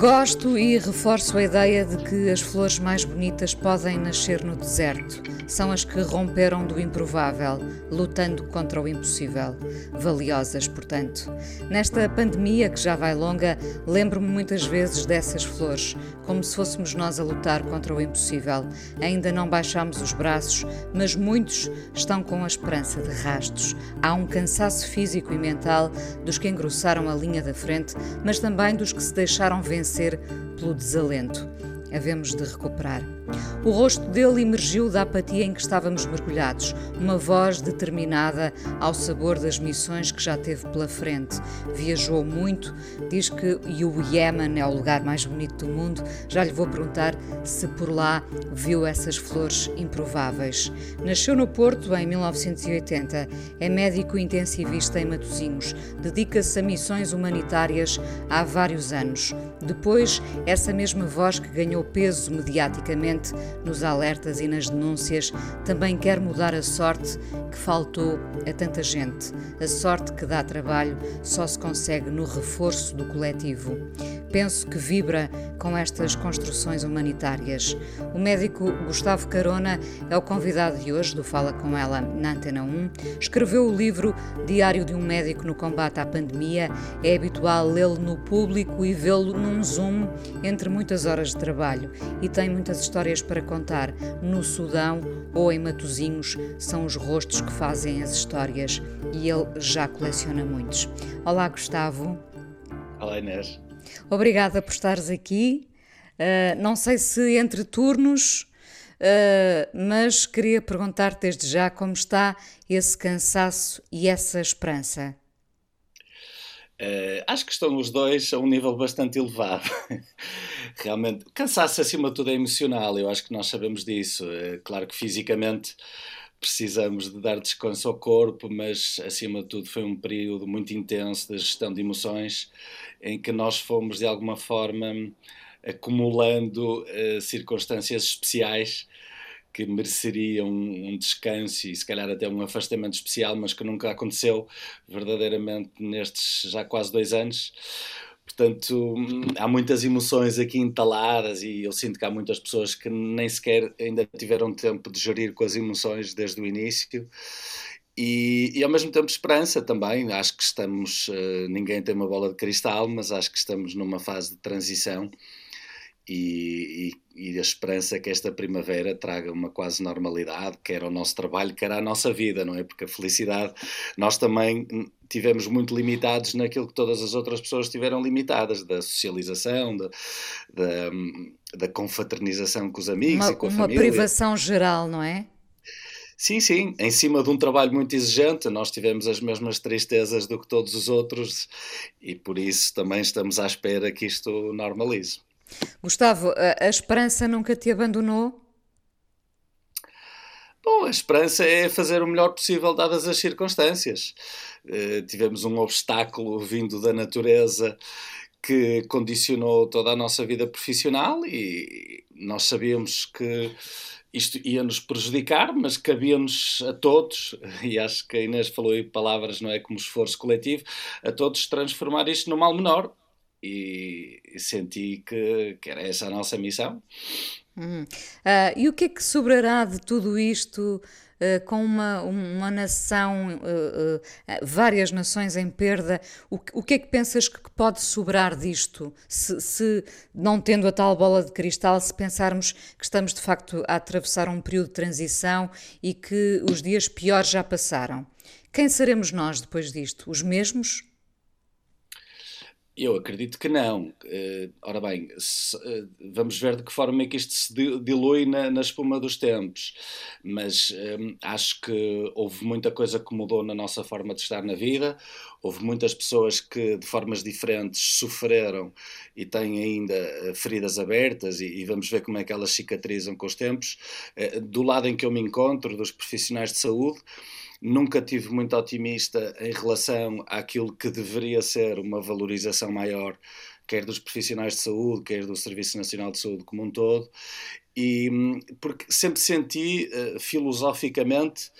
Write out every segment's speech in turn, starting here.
Gosto e reforço a ideia de que as flores mais bonitas podem nascer no deserto. São as que romperam do improvável, lutando contra o impossível. Valiosas, portanto. Nesta pandemia que já vai longa, lembro-me muitas vezes dessas flores, como se fôssemos nós a lutar contra o impossível. Ainda não baixamos os braços, mas muitos estão com a esperança de rastos. Há um cansaço físico e mental dos que engrossaram a linha da frente, mas também dos que se deixaram vencer pelo desalento. Havemos de recuperar. O rosto dele emergiu da apatia em que estávamos mergulhados, uma voz determinada ao sabor das missões que já teve pela frente. Viajou muito, diz que o Iémen é o lugar mais bonito do mundo. Já lhe vou perguntar se por lá viu essas flores improváveis. Nasceu no Porto em 1980, é médico intensivista em Matosinhos, dedica-se a missões humanitárias há vários anos. Depois, essa mesma voz que ganhou peso mediaticamente nos alertas e nas denúncias, também quer mudar a sorte que faltou a tanta gente. A sorte que dá trabalho só se consegue no reforço do coletivo. Penso que vibra com estas construções humanitárias. O médico Gustavo Carona é o convidado de hoje do Fala Com Ela na Antena 1. Escreveu o livro Diário de um Médico no Combate à Pandemia. É habitual lê-lo no público e vê-lo num Zoom entre muitas horas de trabalho. E tem muitas histórias para contar. No Sudão ou em Matozinhos são os rostos que fazem as histórias e ele já coleciona muitos. Olá, Gustavo. Olá, Inês. Obrigada por estares aqui. Uh, não sei se entre turnos, uh, mas queria perguntar desde já como está esse cansaço e essa esperança. Uh, acho que estão os dois a um nível bastante elevado. Realmente, cansaço acima de tudo é emocional, eu acho que nós sabemos disso. claro que fisicamente precisamos de dar descanso ao corpo, mas acima de tudo foi um período muito intenso de gestão de emoções em que nós fomos de alguma forma acumulando uh, circunstâncias especiais que mereceriam um, um descanso e se calhar até um afastamento especial, mas que nunca aconteceu verdadeiramente nestes já quase dois anos. Portanto, há muitas emoções aqui entaladas e eu sinto que há muitas pessoas que nem sequer ainda tiveram tempo de gerir com as emoções desde o início. E, e, ao mesmo tempo esperança também. Acho que estamos, uh, ninguém tem uma bola de cristal, mas acho que estamos numa fase de transição e, e, e, a esperança que esta primavera traga uma quase normalidade, quer ao nosso trabalho, quer à nossa vida, não é? Porque a felicidade, nós também tivemos muito limitados naquilo que todas as outras pessoas tiveram limitadas, da socialização, da, da, da confraternização com os amigos uma, e com a uma família. Uma privação geral, não é? Sim, sim, em cima de um trabalho muito exigente, nós tivemos as mesmas tristezas do que todos os outros e por isso também estamos à espera que isto normalize. Gustavo, a, a esperança nunca te abandonou? Bom, a esperança é fazer o melhor possível dadas as circunstâncias. Uh, tivemos um obstáculo vindo da natureza que condicionou toda a nossa vida profissional e nós sabíamos que isto ia nos prejudicar, mas cabia-nos a todos, e acho que a Inês falou aí palavras, não é como esforço coletivo, a todos transformar isto no mal menor. E, senti que, que, era essa a nossa missão. Hum. Uh, e o que é que sobrará de tudo isto uh, com uma, uma nação, uh, várias nações em perda? O, o que é que pensas que pode sobrar disto? Se, se, não tendo a tal bola de cristal, se pensarmos que estamos de facto a atravessar um período de transição e que os dias piores já passaram. Quem seremos nós depois disto? Os mesmos? Eu acredito que não. Uh, ora bem, se, uh, vamos ver de que forma é que isto se dilui na, na espuma dos tempos. Mas um, acho que houve muita coisa que mudou na nossa forma de estar na vida. Houve muitas pessoas que, de formas diferentes, sofreram e têm ainda uh, feridas abertas, e, e, vamos ver como é que elas cicatrizam com os tempos. do lado em que eu me encontro, dos profissionais de saúde nunca tive muito otimista em relação àquilo que deveria ser uma valorização maior, quer dos profissionais de saúde, quer do Serviço Nacional de Saúde como um todo, e porque sempre senti uh, filosoficamente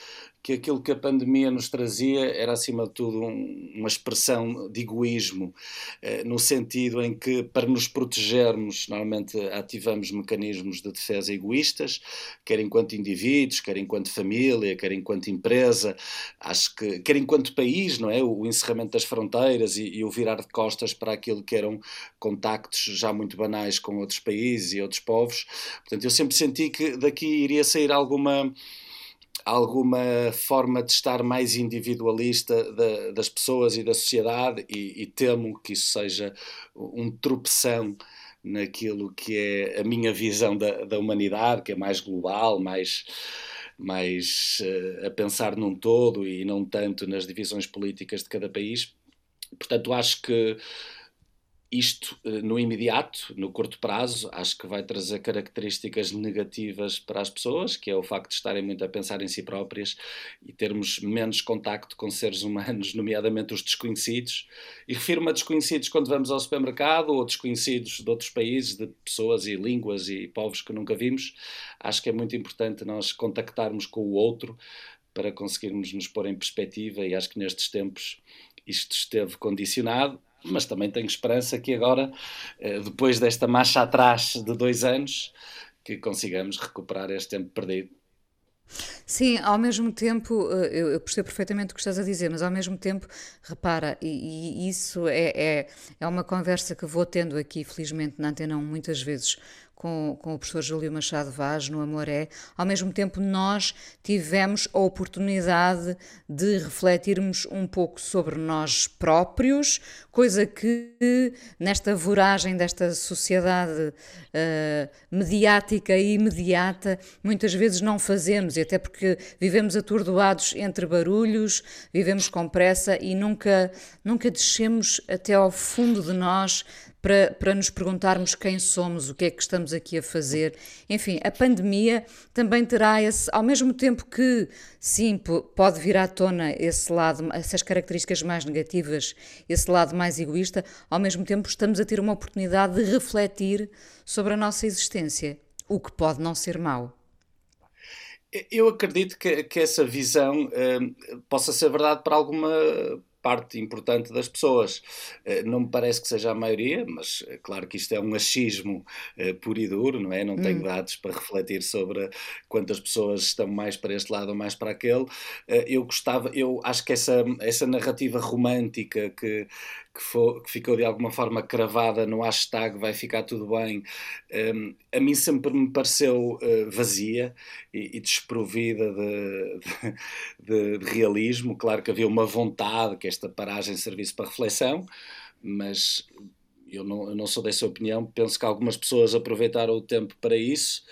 que aquilo que a pandemia nos trazia era, acima de tudo, um, uma expressão de egoísmo, eh, no sentido em que, para nos protegermos, normalmente ativamos mecanismos de defesa egoístas, quer enquanto indivíduos, quer enquanto família, quer enquanto empresa, acho que, quer enquanto país, não é? O, o encerramento das fronteiras e, e o virar de costas para aquilo que eram contactos já muito banais com outros países e outros povos. Portanto, eu sempre senti que daqui iria sair alguma alguma forma de estar mais individualista da, das pessoas e da sociedade e, e, temo que isso seja um tropeção naquilo que é a minha visão da, da humanidade, que é mais global, mais, mais uh, a pensar num todo e não tanto nas divisões políticas de cada país. Portanto, acho que isto eh, no imediato, no curto prazo, acho que vai trazer características negativas para as pessoas, que é o facto de estarem muito a pensar em si próprias e termos menos contacto com seres humanos, nomeadamente os desconhecidos. E refiro-me a desconhecidos quando vamos ao supermercado ou desconhecidos de outros países, de pessoas e línguas e povos que nunca vimos. Acho que é muito importante nós contactarmos com o outro para conseguirmos nos pôr em perspectiva e acho que nestes tempos isto esteve condicionado mas também tenho esperança que agora, eh, depois desta marcha atrás de dois anos, que consigamos recuperar este tempo perdido. Sim, ao mesmo tempo, eh, eu percebo perfeitamente o que estás a dizer, mas ao mesmo tempo, repara, e, e isso é, é, é uma conversa que vou tendo aqui, felizmente, na Antena 1, muitas vezes com, com o professor Júlio Machado Vaz no Amoré, ao mesmo tempo nós tivemos a oportunidade de refletirmos um pouco sobre nós próprios, coisa que nesta voragem desta sociedade uh, mediática e imediata muitas vezes não fazemos, e até porque vivemos atordoados entre barulhos, vivemos com pressa e nunca, nunca descemos até ao fundo de nós para, para nos perguntarmos quem somos, o que é que estamos aqui a fazer. Enfim, a pandemia também terá esse, ao mesmo tempo que, sim, pode vir à tona esse lado, essas características mais negativas, esse lado mais egoísta, ao mesmo tempo estamos a ter uma oportunidade de refletir sobre a nossa existência, o que pode não ser mau. Eu acredito que, que essa visão eh, possa ser verdade para alguma parte importante das pessoas. Eh, não me parece que seja a maioria, mas é claro que isto é um achismo uh, puro e duro, não é? Não tenho hum. dados para refletir sobre quantas pessoas estão mais para este lado ou mais para aquele. Eu gostava, eu acho que essa, essa narrativa romântica que, que, que, ficou de alguma forma cravada no hashtag vai ficar tudo bem, um, a mim sempre me pareceu uh, vazia e, e desprovida de, de, de, realismo. Claro que havia uma vontade que esta paragem servisse para reflexão, mas eu não, eu não sou dessa opinião. Penso que algumas pessoas aproveitaram o tempo para isso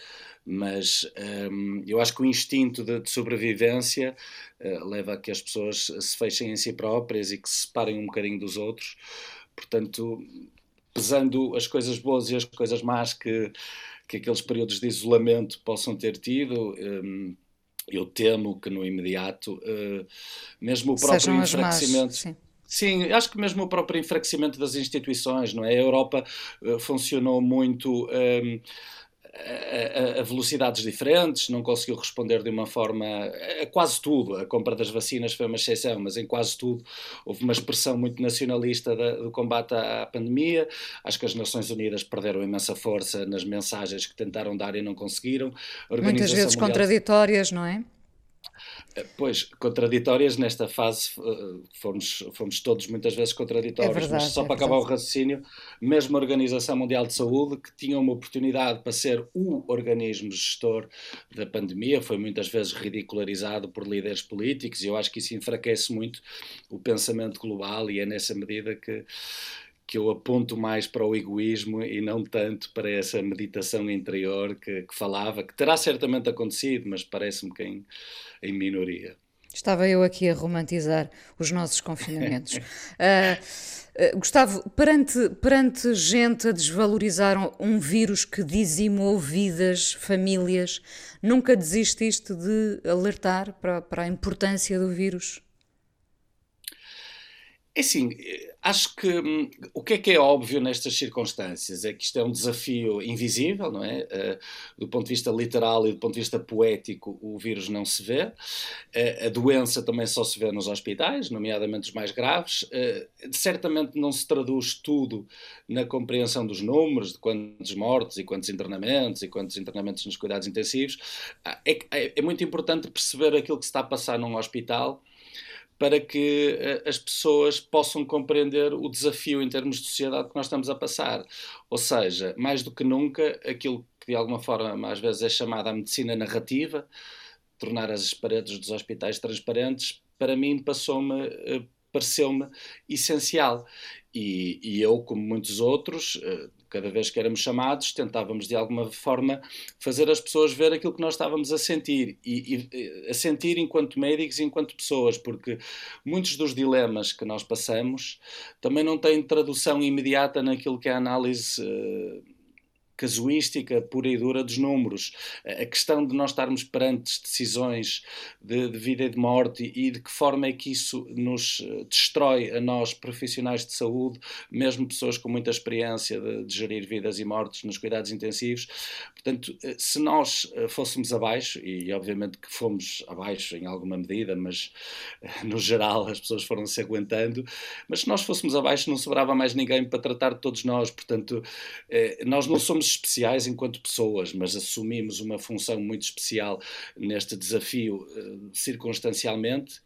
mas um, eu acho que o instinto de, de sobrevivência uh, leva a que as pessoas se fechem em si próprias e que se separem um bocadinho dos outros. Portanto, pesando as coisas boas e as coisas más que, que aqueles períodos de isolamento possam ter tido, um, eu temo que no imediato, uh, mesmo o próprio Sejam enfraquecimento. Sim. Sim, acho que mesmo o próprio enfraquecimento das instituições, não é? A Europa uh, funcionou muito. Um, a, a, velocidades diferentes, não conseguiu responder de uma forma a quase tudo. A compra das vacinas foi uma exceção, mas em quase tudo houve uma expressão muito nacionalista da, do combate à, à, pandemia. Acho que as Nações Unidas perderam imensa força nas mensagens que tentaram dar e não conseguiram. Muitas vezes Mundial... contraditórias, não é? Eh, pois, contraditórias nesta fase, eh, fomos, fomos todos muitas vezes contraditórios, é verdade, mas só é para acabar o raciocínio, mesmo a Organização Mundial de Saúde, que tinha uma oportunidade para ser o organismo gestor da pandemia, foi muitas vezes ridicularizado por líderes políticos, e eu acho que isso enfraquece muito o pensamento global, e é nessa medida que que eu aponto mais para o egoísmo e não tanto para essa meditação interior que, que falava, que terá certamente acontecido, mas parece-me que em, em minoria. Estava eu aqui a romantizar os nossos confinamentos. uh, uh, Gustavo, perante, perante gente a desvalorizar um vírus que dizimou vidas, famílias, nunca desististe de alertar para, para a importância do vírus? É assim, acho que hum, o que é que é óbvio nestas circunstâncias é que isto é um desafio invisível, não é? Uh, do ponto de vista literal e do ponto de vista poético, o vírus não se vê. Uh, a doença também só se vê nos hospitais, nomeadamente os mais graves. Uh, certamente não se traduz tudo na compreensão dos números, de quantos mortos e quantos internamentos e quantos internamentos nos cuidados intensivos. É, é, é muito importante perceber aquilo que se está a passar num hospital para que uh, as pessoas possam compreender o desafio em termos de sociedade que nós estamos a passar. Ou seja, mais do que nunca, aquilo que de alguma forma às vezes é chamada a medicina narrativa, tornar as paredes dos hospitais transparentes, para mim passou-me, uh, pareceu-me essencial. E, e, eu, como muitos outros, uh, cada vez que éramos chamados, tentávamos de alguma forma fazer as pessoas ver aquilo que nós estávamos a sentir e, e a sentir enquanto médicos e enquanto pessoas, porque muitos dos dilemas que nós passamos também não têm tradução imediata naquilo que é a análise. Uh, casuística pura e dura dos números. A questão de nós estarmos perante decisões de, de, vida e de morte e de que forma é que isso nos eh, destrói a nós, profissionais de saúde, mesmo pessoas com muita experiência de, de gerir vidas e mortes nos cuidados intensivos. Portanto, eh, se nós eh, fôssemos abaixo, e obviamente que fomos abaixo em alguma medida, mas no geral as pessoas foram se aguentando, mas se nós fôssemos abaixo não sobrava mais ninguém para tratar de todos nós. Portanto, nós não somos especiais enquanto pessoas, mas assumimos uma função muito especial neste desafio uh, circunstancialmente.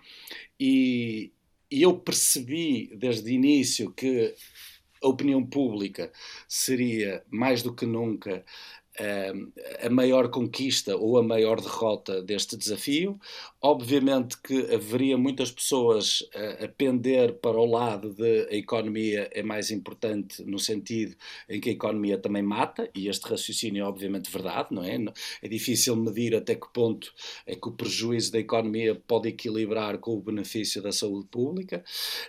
E, e eu percebi desde o início que a opinião pública seria mais do que nunca a maior conquista ou a maior derrota deste desafio. Obviamente que haveria muitas pessoas a, pender para o lado de a economia é mais importante no sentido em que a economia também mata, e este raciocínio é obviamente verdade, não é? É difícil medir até que ponto é que o prejuízo da economia pode equilibrar com o benefício da saúde pública.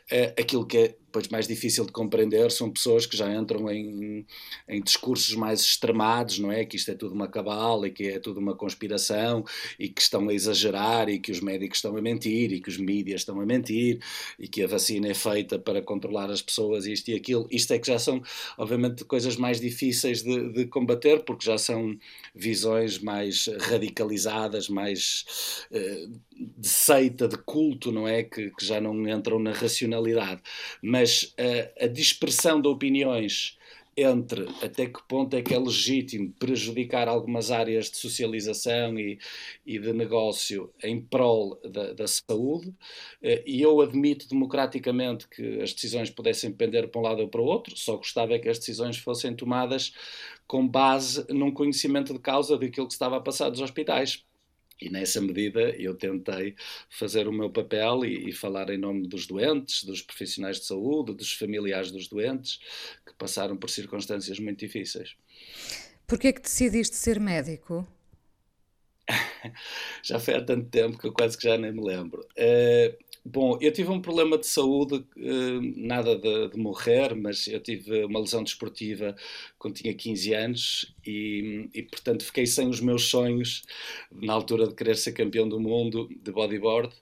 Eh, aquilo que é depois mais difícil de compreender são pessoas que já entram em, em discursos mais extremados, não é? Que isto é tudo uma cabala e que é tudo uma conspiração e que estão a exagerar e que os médicos estão a mentir e que os mídias estão a mentir e que a vacina é feita para controlar as pessoas isto e aquilo. Isto é que já são, obviamente, coisas mais difíceis de, de combater porque já são visões mais radicalizadas, mais uh, de seita, de culto, não é? Que, que já não entram na racionalidade. Mas mas a, a dispersão de opiniões entre até que ponto é que é legítimo prejudicar algumas áreas de socialização e, e de negócio em prol da, da, saúde, eh, e eu admito democraticamente que as decisões pudessem pender para um lado ou para o outro, só gostava é que as decisões fossem tomadas com base num conhecimento de causa daquilo que estava a passar dos hospitais e nessa medida eu tentei fazer o meu papel e, e, falar em nome dos doentes, dos profissionais de saúde, dos familiares dos doentes que passaram por circunstâncias muito difíceis. Por que é que decidiste ser médico? já foi há tanto tempo que eu quase que já nem me lembro. Uh, Bom, eu tive um problema de saúde, eh, nada de, de, morrer, mas eu tive uma lesão desportiva quando tinha 15 anos e, e, portanto, fiquei sem os meus sonhos na altura de querer ser campeão do mundo de bodyboard.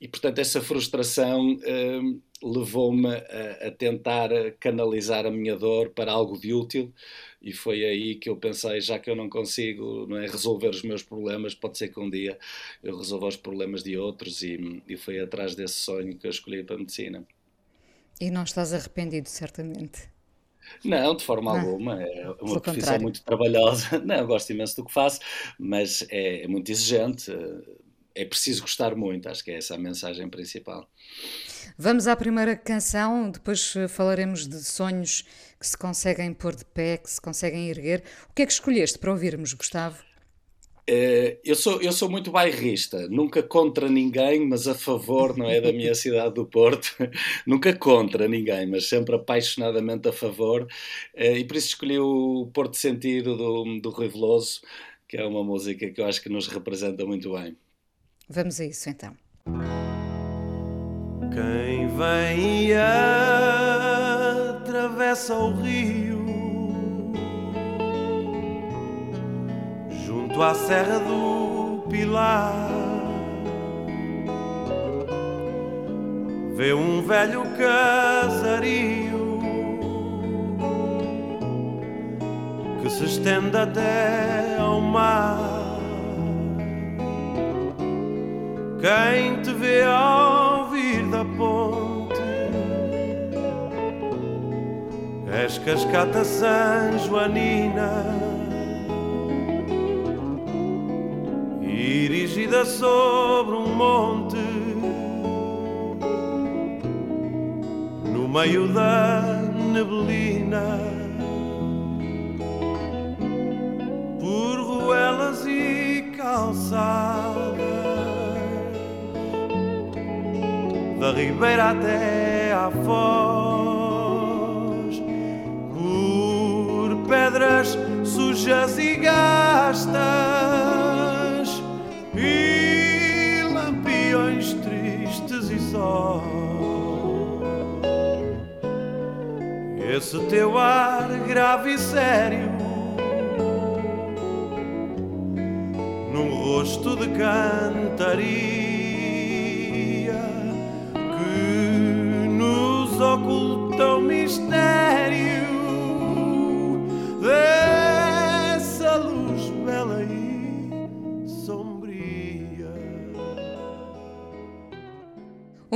E, portanto, essa frustração eh, levou-me a, a, tentar canalizar a minha dor para algo de útil e foi aí que eu pensei, já que eu não consigo não é, resolver os meus problemas, pode ser que um dia eu resolva os problemas de outros e, e foi atrás desse sonho que eu escolhi para a medicina. E não estás arrependido, certamente? Não, de forma não. alguma. É uma profissão contrário. muito trabalhosa. Não, eu gosto imenso do que faço, mas é, é muito exigente. É preciso gostar muito, acho que é essa a mensagem principal. Vamos à primeira canção, depois eh, falaremos de sonhos que se conseguem pôr de pé, que se conseguem erguer. O que é que escolheste para ouvirmos, Gustavo? Uh, eu, sou, eu sou muito bairrista, nunca contra ninguém, mas a favor, não é, da minha cidade do Porto, nunca contra ninguém, mas sempre apaixonadamente a favor, uh, e por isso escolhi o Porto Sentido do, do Rui Veloso, que é uma música que eu acho que nos representa muito bem. Vamos a isso então. Quem vem e atravessa o rio junto à Serra do Pilar vê um velho casario que se estende até ao mar. Quem te vê ao vir da ponte? És cascata San Joanina. Erigida sobre um monte. No meio da neblina. Por ruelas e calçadas da ribeira até à foz, por pedras sujas e gastas e lampiões tristes e só. Esse teu ar grave e sério, num rosto de cantaria.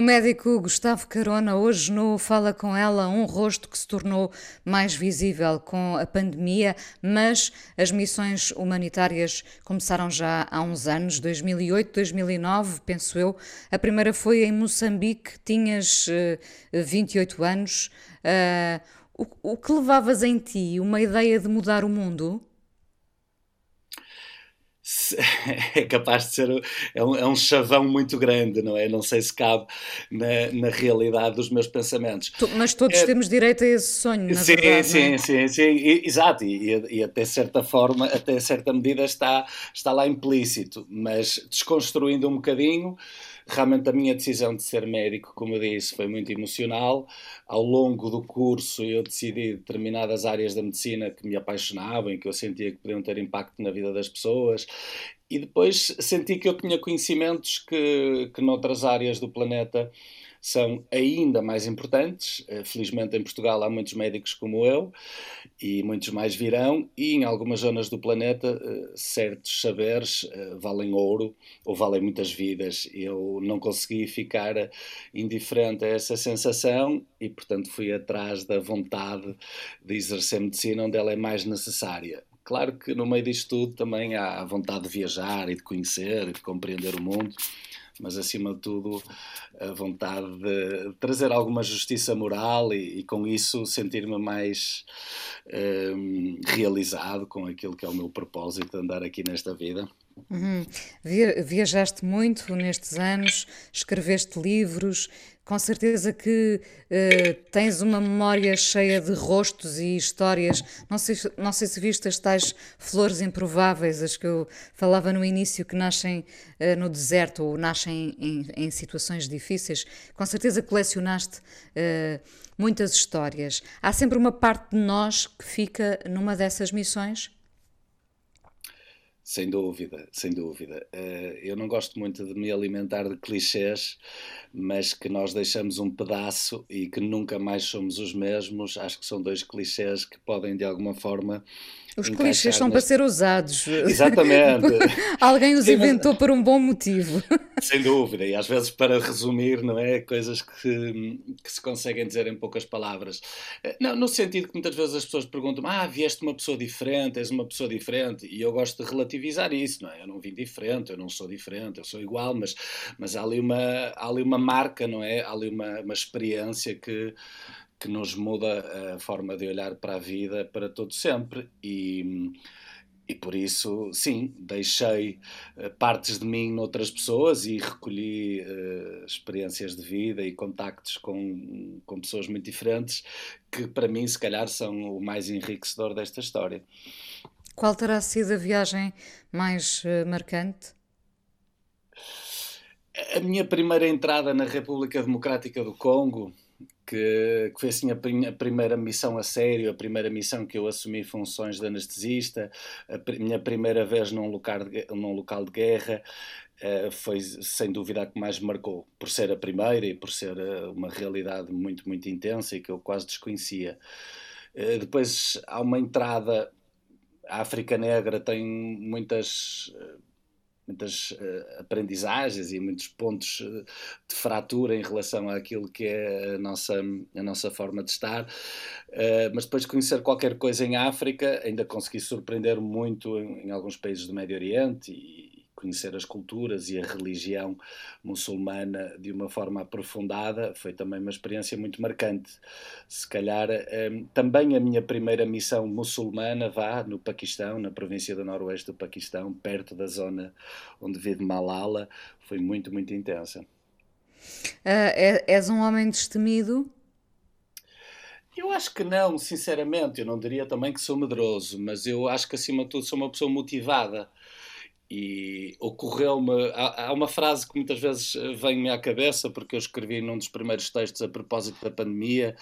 O médico Gustavo Carona hoje no Fala com ela, um rosto que se tornou mais visível com a pandemia, mas as missões humanitárias começaram já há uns anos, 2008, 2009, penso eu. A primeira foi em Moçambique, tinhas uh, eh, 28 anos. Uh, o, o que levavas em ti? Uma ideia de mudar o mundo? é capaz de ser é um, é um, chavão muito grande, não é? Não sei se cabe na, na realidade dos meus pensamentos. Mas todos é, temos direito a esse sonho, sim, verdade. Sim, é? sim, sim, e, exato, e, e, até certa forma, até certa medida está, está lá implícito, mas desconstruindo um bocadinho, realmente a minha decisão de ser médico, como eu disse, foi muito emocional. Ao longo do curso eu decidi determinadas áreas da medicina que me apaixonavam que eu sentia que podiam ter impacto na vida das pessoas. E depois senti que eu tinha conhecimentos que, que noutras áreas do planeta são ainda mais importantes. Eh, felizmente em Portugal há muitos médicos como eu e muitos mais virão, e em algumas zonas do planeta eh, certos saberes eh, valem ouro ou valem muitas vidas. Eu não consegui ficar indiferente a essa sensação e, portanto, fui atrás da vontade de exercer medicina onde ela é mais necessária. Claro que no meio disto tudo também há a vontade de viajar e de conhecer e de compreender o mundo mas acima de tudo a vontade de trazer alguma justiça moral e, e com isso sentir-me mais um, realizado com aquilo que é o meu propósito de andar aqui nesta vida. Uhum. Viajaste muito nestes anos, escreveste livros, com certeza que uh, tens uma memória cheia de rostos e histórias. Não sei, não sei se viste as tais flores improváveis, as que eu falava no início, que nascem uh, no deserto ou nascem em, em, situações difíceis. Com certeza colecionaste uh, muitas histórias. Há sempre uma parte de nós que fica numa dessas missões? Sem dúvida, sem dúvida. Uh, eu não gosto muito de me alimentar de clichês, mas que nós deixamos um pedaço e que nunca mais somos os mesmos. Acho que são dois clichês que podem, de alguma forma, os clichês são para ser usados. Exatamente. Alguém os Sim, inventou mas... por um bom motivo. Sem dúvida, e às vezes para resumir, não é? Coisas que, que se conseguem dizer em poucas palavras. Eh, não, no sentido que muitas vezes as pessoas perguntam: Ah, vieste uma pessoa diferente, és uma pessoa diferente, e eu gosto de relativizar isso, não é? Eu não vim diferente, eu não sou diferente, eu sou igual, mas, mas há, ali uma, há ali uma marca, não é? Há ali uma, uma experiência que que nos muda a forma de olhar para a vida para todo sempre e e por isso, sim, deixei uh, partes de mim noutras pessoas e recolhi uh, experiências de vida e contactos com, com pessoas muito diferentes que, para mim, se calhar, são o mais enriquecedor desta história. Qual terá sido a viagem mais uh, marcante? A minha primeira entrada na República Democrática do Congo que, que foi assim a, prim a, primeira missão a sério, a primeira missão que eu assumi funções de anestesista, a pr minha primeira vez num local de, num local de guerra, uh, foi sem dúvida a que mais me marcou, por ser a primeira e por ser uh, uma realidade muito, muito intensa e que eu quase desconhecia. Uh, depois há uma entrada, a África Negra tem muitas muitas uh, aprendizagens e muitos pontos uh, de fratura em relação àquilo que é a nossa, a nossa forma de estar. Uh, mas depois de conhecer qualquer coisa em África, ainda consegui surpreender muito em, em alguns países do Médio Oriente e, conhecer as culturas e a religião muçulmana de uma forma aprofundada foi também uma experiência muito marcante. Se calhar um, também a minha primeira missão muçulmana vá no Paquistão, na província do Noroeste do Paquistão, perto da zona onde vive Malala, foi muito, muito intensa. Uh, és um homem destemido? Eu acho que não, sinceramente. Eu não diria também que sou medroso, mas eu acho que acima de tudo sou uma pessoa motivada. E ocorreu-me. Há, há, uma frase que muitas vezes vem-me à cabeça, porque eu escrevi num dos primeiros textos a propósito da pandemia,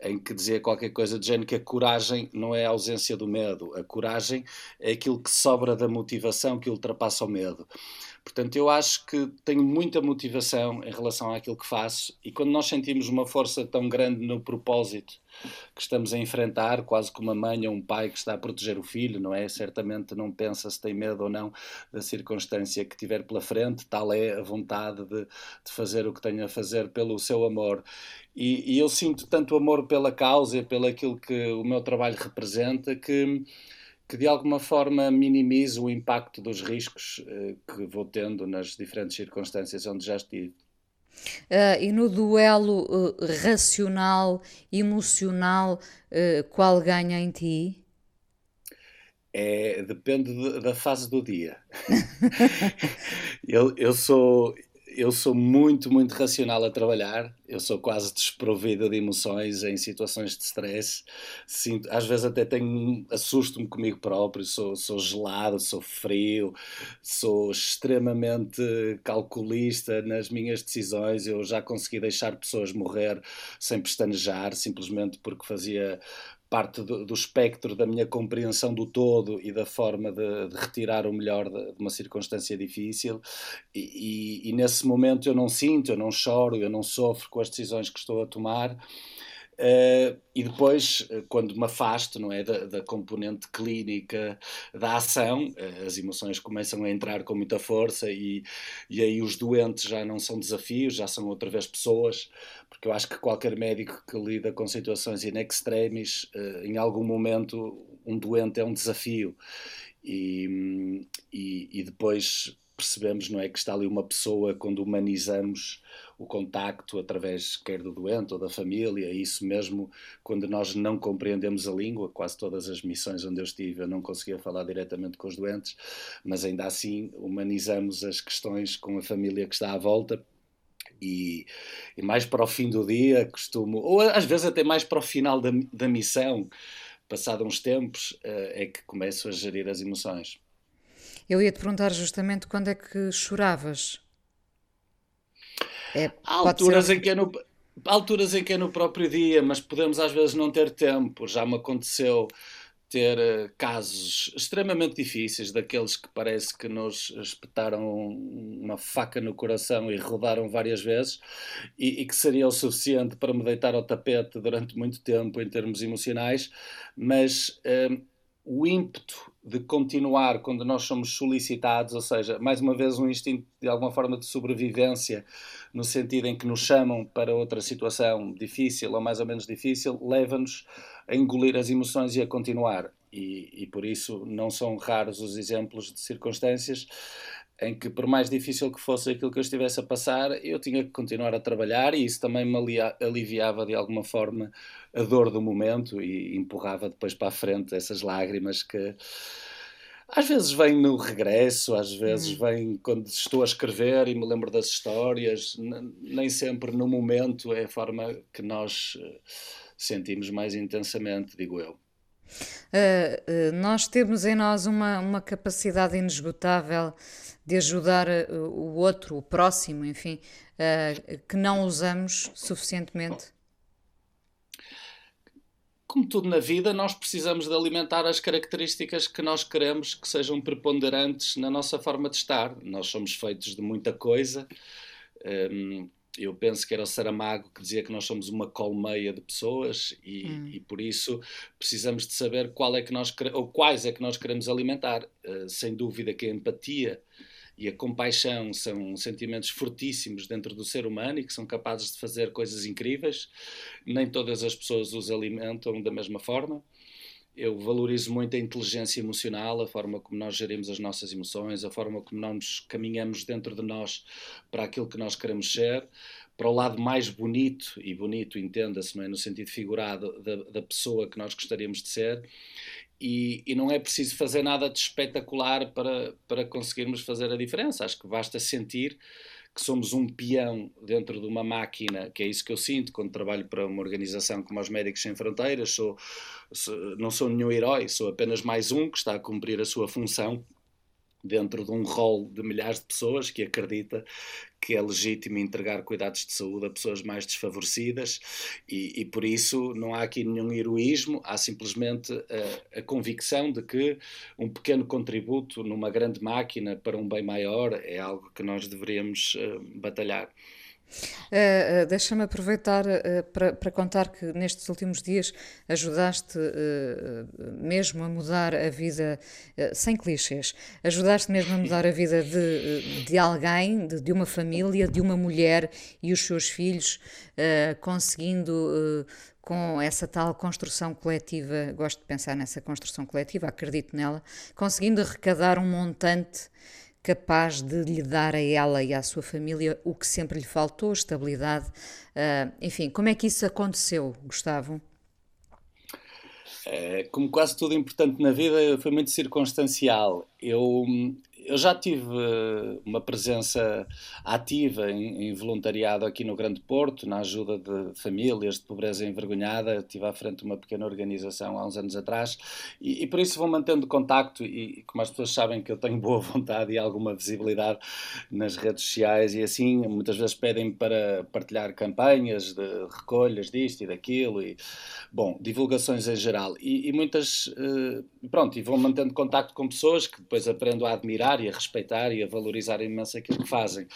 em que dizia qualquer coisa de género que a coragem não é a ausência do medo, a coragem é aquilo que sobra da motivação que ultrapassa o medo. Portanto, eu acho que tenho muita motivação em relação àquilo que faço e quando nós sentimos uma força tão grande no propósito que estamos a enfrentar, quase como uma mãe ou um pai que está a proteger o filho, não é? Certamente não pensa se tem medo ou não da circunstância que tiver pela frente, tal é a vontade de, de fazer o que tem a fazer pelo seu amor. E, e eu sinto tanto amor pela causa e pelo aquilo que o meu trabalho representa que que de alguma forma minimize o impacto dos riscos uh, que vou tendo nas diferentes circunstâncias onde já estive. Uh, e no duelo uh, racional, emocional, qual ganha em ti? É, depende de, da fase do dia. eu, eu, sou, eu sou muito, muito racional a trabalhar. Eu sou quase desprovido de emoções em situações de stress. Sinto, às vezes até tenho assusto-me comigo próprio. Sou, sou gelado, sou frio, sou extremamente calculista nas minhas decisões. Eu já consegui deixar pessoas morrer sem pestanejar, simplesmente porque fazia parte do, do, espectro da minha compreensão do todo e da forma de, de retirar o melhor de, de, uma circunstância difícil. E, e, e, nesse momento eu não sinto, eu não choro, eu não sofro com as decisões que estou a tomar Uh, e depois, eh, quando me afasto não é, da, da, componente clínica da ação, uh, as emoções começam a entrar com muita força e, e aí os doentes já não são desafios, já são outra vez pessoas, porque eu acho que qualquer médico que lida com situações in extremis, uh, em algum momento um doente é um desafio. E, e, e depois percebemos não é que está ali uma pessoa quando humanizamos o contacto através quer do doente ou da família, isso mesmo quando nós não compreendemos a língua, quase todas as missões onde eu estive eu não conseguia falar diretamente com os doentes, mas ainda assim humanizamos as questões com a família que está à volta e, e, mais para o fim do dia costumo, ou às vezes até mais para o final da, da missão, passado uns tempos, eh, é que começo a gerir as emoções. Eu ia te perguntar justamente quando é que choravas. É, há alturas, ser... em que é no, alturas em que é no próprio dia, mas podemos às vezes não ter tempo. Já me aconteceu ter uh, casos extremamente difíceis, daqueles que parece que nos espetaram uma faca no coração e rodaram várias vezes, e, e, que seria o suficiente para me deitar ao tapete durante muito tempo em termos emocionais, mas uh, o ímpeto de continuar quando nós somos solicitados, ou seja, mais uma vez um instinto de alguma forma de sobrevivência, no sentido em que nos chamam para outra situação difícil ou mais ou menos difícil, leva-nos a engolir as emoções e a continuar. E, e por isso não são raros os exemplos de circunstâncias em que, por mais difícil que fosse aquilo que eu estivesse a passar, eu tinha que continuar a trabalhar e isso também me aliviava de alguma forma a dor do momento e empurrava depois para a frente essas lágrimas que Às vezes vem no regresso, às vezes hum. vem quando estou a escrever e me lembro das histórias, nem sempre no momento é a forma que nós eh, sentimos mais intensamente, digo eu. Uh, uh, nós temos em nós uma, uma capacidade inesgotável de ajudar uh, o outro, o próximo, enfim, que não usamos suficientemente. Como tudo na vida, nós precisamos de alimentar as características que nós queremos que sejam preponderantes na nossa forma de estar. Nós somos feitos de muita coisa. Um, eu penso que era o Saramago que dizia que nós somos uma colmeia de pessoas e, hum. e, por isso precisamos de saber qual é que nós ou quais é que nós queremos alimentar. Uh, sem dúvida que a empatia e a compaixão são sentimentos fortíssimos dentro do ser humano e que são capazes de fazer coisas incríveis. Nem todas as pessoas os alimentam da mesma forma. Eu valorizo muito a inteligência emocional, a forma como nós gerimos as nossas emoções, a forma como nós caminhamos dentro de nós para aquilo que nós queremos ser, para o lado mais bonito, e bonito entenda-se é? no sentido figurado, da, da pessoa que nós gostaríamos de ser, e, e, não é preciso fazer nada de espetacular para, para conseguirmos fazer a diferença. Acho que basta sentir que somos um peão dentro de uma máquina, que é isso que eu sinto quando trabalho para uma organização como os Médicos Sem Fronteiras. Sou, sou, não sou nenhum herói, sou apenas mais um que está a cumprir a sua função dentro de um rol de milhares de pessoas que acredita que é legítimo entregar cuidados de saúde a pessoas mais desfavorecidas e, e por isso não há aqui nenhum heroísmo, há simplesmente a, a, convicção de que um pequeno contributo numa grande máquina para um bem maior é algo que nós deveríamos uh, batalhar. Uh, uh, Deixa-me aproveitar uh, para, contar que nestes últimos dias ajudaste mesmo a mudar a vida, sem clichês, ajudaste mesmo a mudar a vida de, de alguém, de, de uma família, de uma mulher e os seus filhos, conseguindo com essa tal construção coletiva, gosto de pensar nessa construção coletiva, acredito nela, conseguindo arrecadar um montante capaz de lhe dar a ela e à sua família o que sempre lhe faltou, estabilidade. Uh, enfim, como é que isso aconteceu, Gustavo? É, como quase tudo importante na vida, foi muito circunstancial. Eu, eu já tive eh, uma presença ativa em, em, voluntariado aqui no Grande Porto, na ajuda de famílias de pobreza envergonhada. Estive à frente de uma pequena organização há uns anos atrás e, e por isso vou mantendo contacto. E, como as pessoas sabem que eu tenho boa vontade e alguma visibilidade nas redes sociais, e assim muitas vezes pedem para partilhar campanhas de recolhas disto e daquilo, e bom, divulgações em geral. E, e muitas, eh, pronto, e vou mantendo contacto com pessoas que depois aprendo a admirar e a respeitar e a valorizar imenso aquilo que fazem.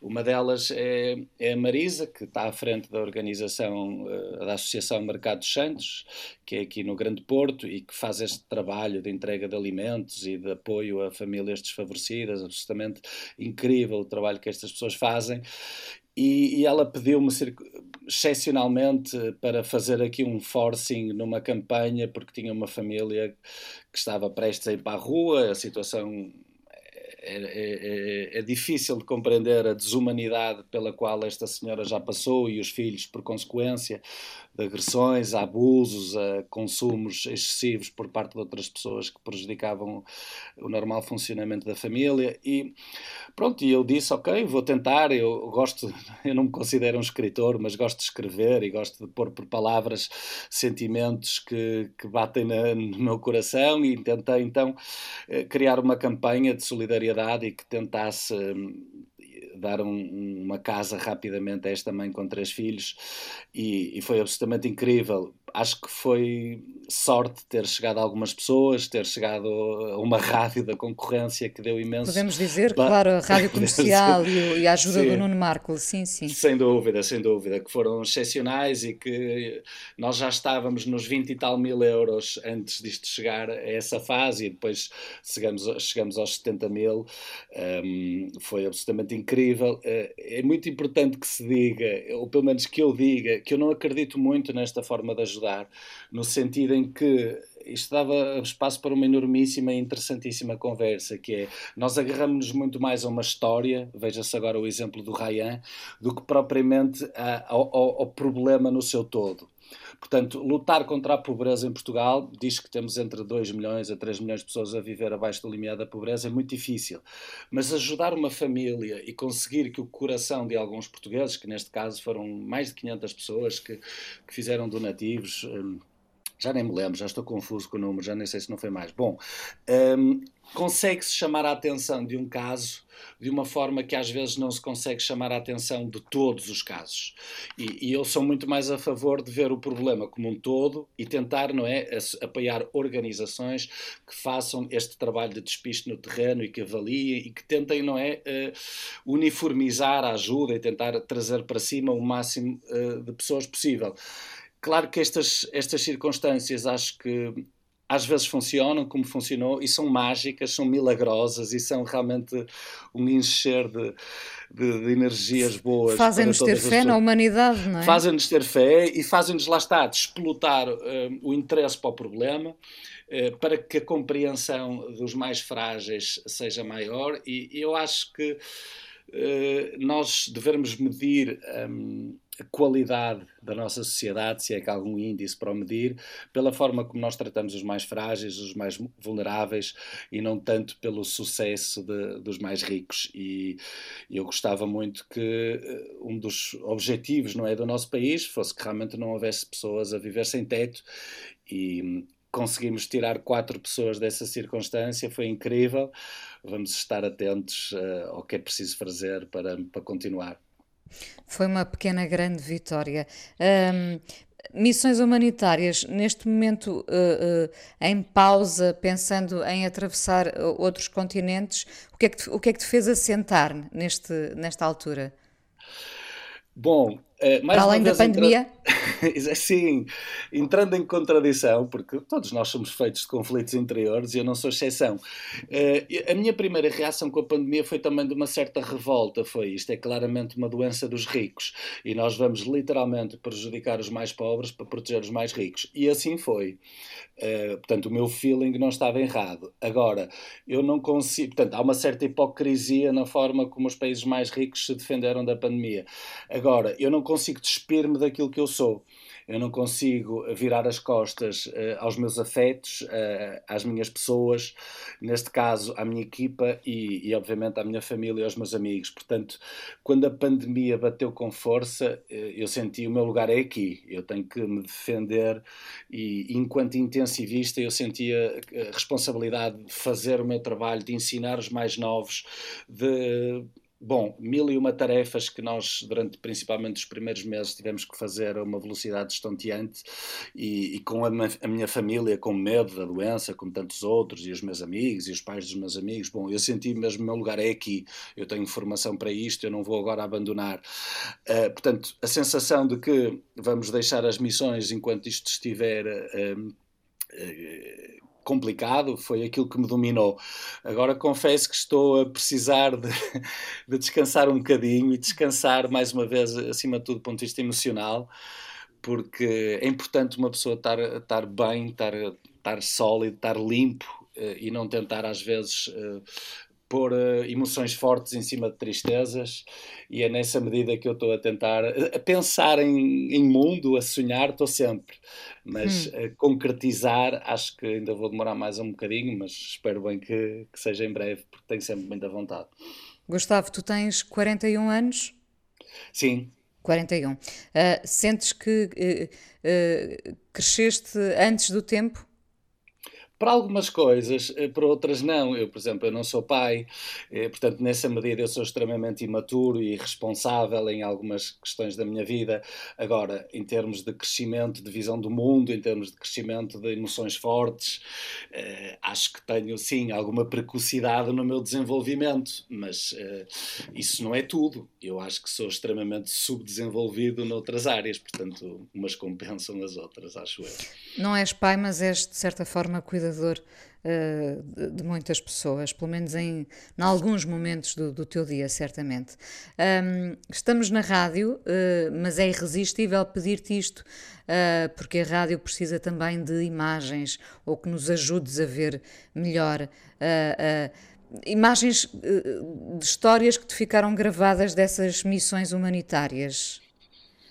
Uma delas é, é a Marisa, que está à frente da organização uh, da Associação Mercado dos Santos, que é aqui no Grande Porto e que faz este trabalho de entrega de alimentos e de apoio a famílias desfavorecidas, absolutamente incrível o trabalho que estas pessoas fazem. E, e, ela pediu-me excepcionalmente para fazer aqui um forcing numa campanha porque tinha uma família que estava prestes a ir para a rua, a situação é, é, é, é, difícil de compreender a desumanidade pela qual esta senhora já passou e os filhos por consequência de agressões, a abusos, a consumos excessivos por parte de outras pessoas que prejudicavam o normal funcionamento da família. E pronto, e eu disse, ok, vou tentar, eu gosto, eu não me considero um escritor, mas gosto de escrever e gosto de pôr por palavras sentimentos que, que batem na, no meu coração e tentei então eh, criar uma campanha de solidariedade e que tentasse hum, dar um, uma casa rapidamente a esta mãe com três filhos e, e foi absolutamente incrível acho que foi sorte ter chegado a algumas pessoas, ter chegado a uma rádio da concorrência que deu imenso. Podemos dizer, claro, a rádio comercial e, a ajuda sim. do Nuno Marco, sim, sim. Sem dúvida, sem dúvida, que foram excepcionais e que nós já estávamos nos 20 e tal mil euros antes disto chegar a essa fase e depois chegamos, chegamos aos 70 mil. Um, foi absolutamente incrível. Eh, é muito importante que se diga, ou pelo menos que eu diga, que eu não acredito muito nesta forma de ajudar ajudar, no sentido em que isto dava espaço para uma enormíssima e interessantíssima conversa, que é, nós agarramos-nos muito mais a uma história, veja-se agora o exemplo do Ryan, do que propriamente a, ao, ao problema no seu todo. Portanto, lutar contra a pobreza em Portugal, diz que temos entre 2 milhões a 3 milhões de pessoas a viver abaixo do limiar da pobreza, é muito difícil. Mas ajudar uma família e conseguir que o coração de alguns portugueses, que neste caso foram mais de 500 pessoas que, que fizeram donativos, hum, já nem me lembro, já estou confuso com o número, já nem sei se não foi mais. Bom, um, consegue-se chamar a atenção de um caso de uma forma que às vezes não se consegue chamar a atenção de todos os casos. E, e eu sou muito mais a favor de ver o problema como um todo e tentar, não é, apoiar organizações que façam este trabalho de despiste no terreno e que avaliem e que tentem, não é, uh, uniformizar a ajuda e tentar trazer para cima o máximo uh, de pessoas possível. Claro que estas, estas circunstâncias acho que às vezes funcionam como funcionou e são mágicas, são milagrosas e são realmente um encher de, de, de energias boas. Fazem-nos ter fé na humanidade, não é? Fazem-nos ter fé e fazem-nos, lá estar, desplotar uh, o interesse para o problema uh, para que a compreensão dos mais frágeis seja maior e, eu acho que uh, nós devemos medir um, a qualidade da nossa sociedade, se é que há algum índice para o medir, pela forma como nós tratamos os mais frágeis, os mais vulneráveis e não tanto pelo sucesso de, dos mais ricos. E eu gostava muito que eh, um dos objetivos não é do nosso país fosse que realmente não houvesse pessoas a viver sem teto e conseguimos tirar quatro pessoas dessa circunstância, foi incrível. Vamos estar atentos uh, ao que é preciso fazer para, para continuar. Foi uma pequena grande vitória. Um, missões humanitárias, neste momento uh, uh, em pausa, pensando em atravessar uh, outros continentes, o que, é que te, o que é que te fez assentar neste, nesta altura? Bom, Uh, Para além da pandemia? Entra... Sim, entrando em contradição, porque todos nós somos feitos de conflitos interiores e eu não sou exceção. Uh, a minha primeira reação com a pandemia foi também de uma certa revolta. Foi isto é claramente uma doença dos ricos e nós vamos literalmente prejudicar os mais pobres para proteger os mais ricos. E assim foi. Uh, portanto, o meu feeling não estava errado. Agora, eu não consigo. Portanto, há uma certa hipocrisia na forma como os países mais ricos se defenderam da pandemia. Agora, eu não consigo despir-me daquilo que eu sou. Eu não consigo virar as costas uh, aos meus afetos, uh, às minhas pessoas, neste caso à minha equipa e, e, obviamente à minha família e aos meus amigos. Portanto, quando a pandemia bateu com força, uh, eu senti o meu lugar é aqui. Eu tenho que me defender e, enquanto intensivista, eu sentia a responsabilidade de fazer o meu trabalho, de ensinar os mais novos, de Bom, mil e uma tarefas que nós, durante principalmente os primeiros meses, tivemos que fazer a uma velocidade estonteante e, e com a, a, minha família com medo da doença, como tantos outros, e os meus amigos e os pais dos meus amigos. Bom, eu senti mesmo o meu lugar é aqui, eu tenho formação para isto, eu não vou agora abandonar. Uh, portanto, a sensação de que vamos deixar as missões enquanto isto estiver. Uh, complicado, foi aquilo que me dominou. Agora confesso que estou a precisar de, de, descansar um bocadinho e descansar mais uma vez, acima de tudo, do ponto de vista emocional, porque é importante uma pessoa estar, estar bem, estar, estar sólido, estar limpo eh, e não tentar às vezes eh, pôr uh, emoções fortes em cima de tristezas e é nessa medida que eu estou a tentar a pensar em, em mundo, a sonhar, estou sempre, mas hum. a concretizar acho que ainda vou demorar mais um bocadinho, mas espero bem que, que seja em breve, porque tenho sempre muita vontade. Gustavo, tu tens 41 anos? Sim. 41. Uh, sentes que uh, uh, cresceste antes do tempo? Para algumas coisas, eh, para outras não. Eu, por exemplo, eu não sou pai, eh, portanto, nessa medida eu sou extremamente imaturo e responsável em algumas questões da minha vida. Agora, em termos de crescimento, de visão do mundo, em termos de crescimento de emoções fortes, eh, acho que tenho, sim, alguma precocidade no meu desenvolvimento, mas isso não é tudo. Eu acho que sou extremamente subdesenvolvido noutras áreas, portanto, umas compensam as outras, acho eu. Não és pai, mas és, de certa forma, cuidador uh, de, muitas pessoas, pelo menos em, em alguns momentos do, do teu dia, certamente. Um, estamos na rádio, uh, mas é irresistível pedir-te isto, uh, porque a rádio precisa também de imagens ou que nos ajudes a ver melhor. imagens de histórias que te ficaram gravadas dessas missões humanitárias.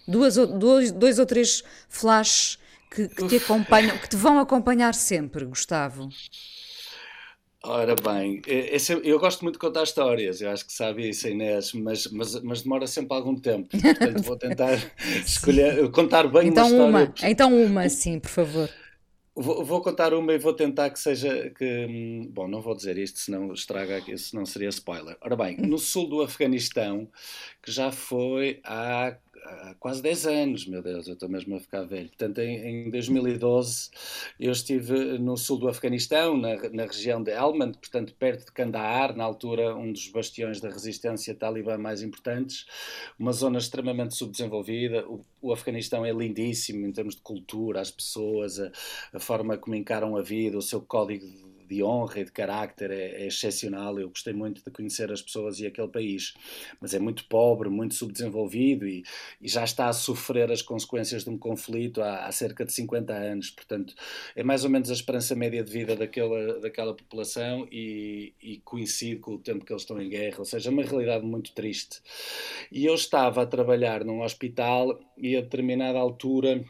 Duas, dois, dois ou três flashes que, que te acompanham, que te vão acompanhar sempre, Gustavo? Ora bem, é, é eu gosto muito de contar histórias, eu acho que sabe isso, Inês, mas, mas, mas demora sempre algum tempo. Portanto, vou tentar escolher, contar bem então uma história. Uma, então uma, sim, por favor. Vou, vou, contar uma e vou tentar que seja que. Bom, não vou dizer isto, senão estraga, senão seria spoiler. Ora bem, no sul do Afeganistão, que já foi há há quase 10 anos, meu Deus, eu estou mesmo a ficar velho. Portanto, em, em 2012 eu estive no sul do Afeganistão, na, na região de Helmand, portanto, perto de Kandahar, na altura um dos bastiões da resistência talibã mais importantes, uma zona extremamente subdesenvolvida. O, o Afeganistão é lindíssimo em termos de cultura, as pessoas, a, a forma como encaram a vida, o seu código de de honra e de carácter é, é, excepcional. Eu gostei muito de conhecer as pessoas e aquele país, mas é muito pobre, muito subdesenvolvido e, e já está a sofrer as consequências de um conflito há, há, cerca de 50 anos. Portanto, é mais ou menos a esperança média de vida daquela, daquela população e, e coincide com o tempo que eles estão em guerra, ou seja, é uma realidade muito triste. E eu estava a trabalhar num hospital e a determinada altura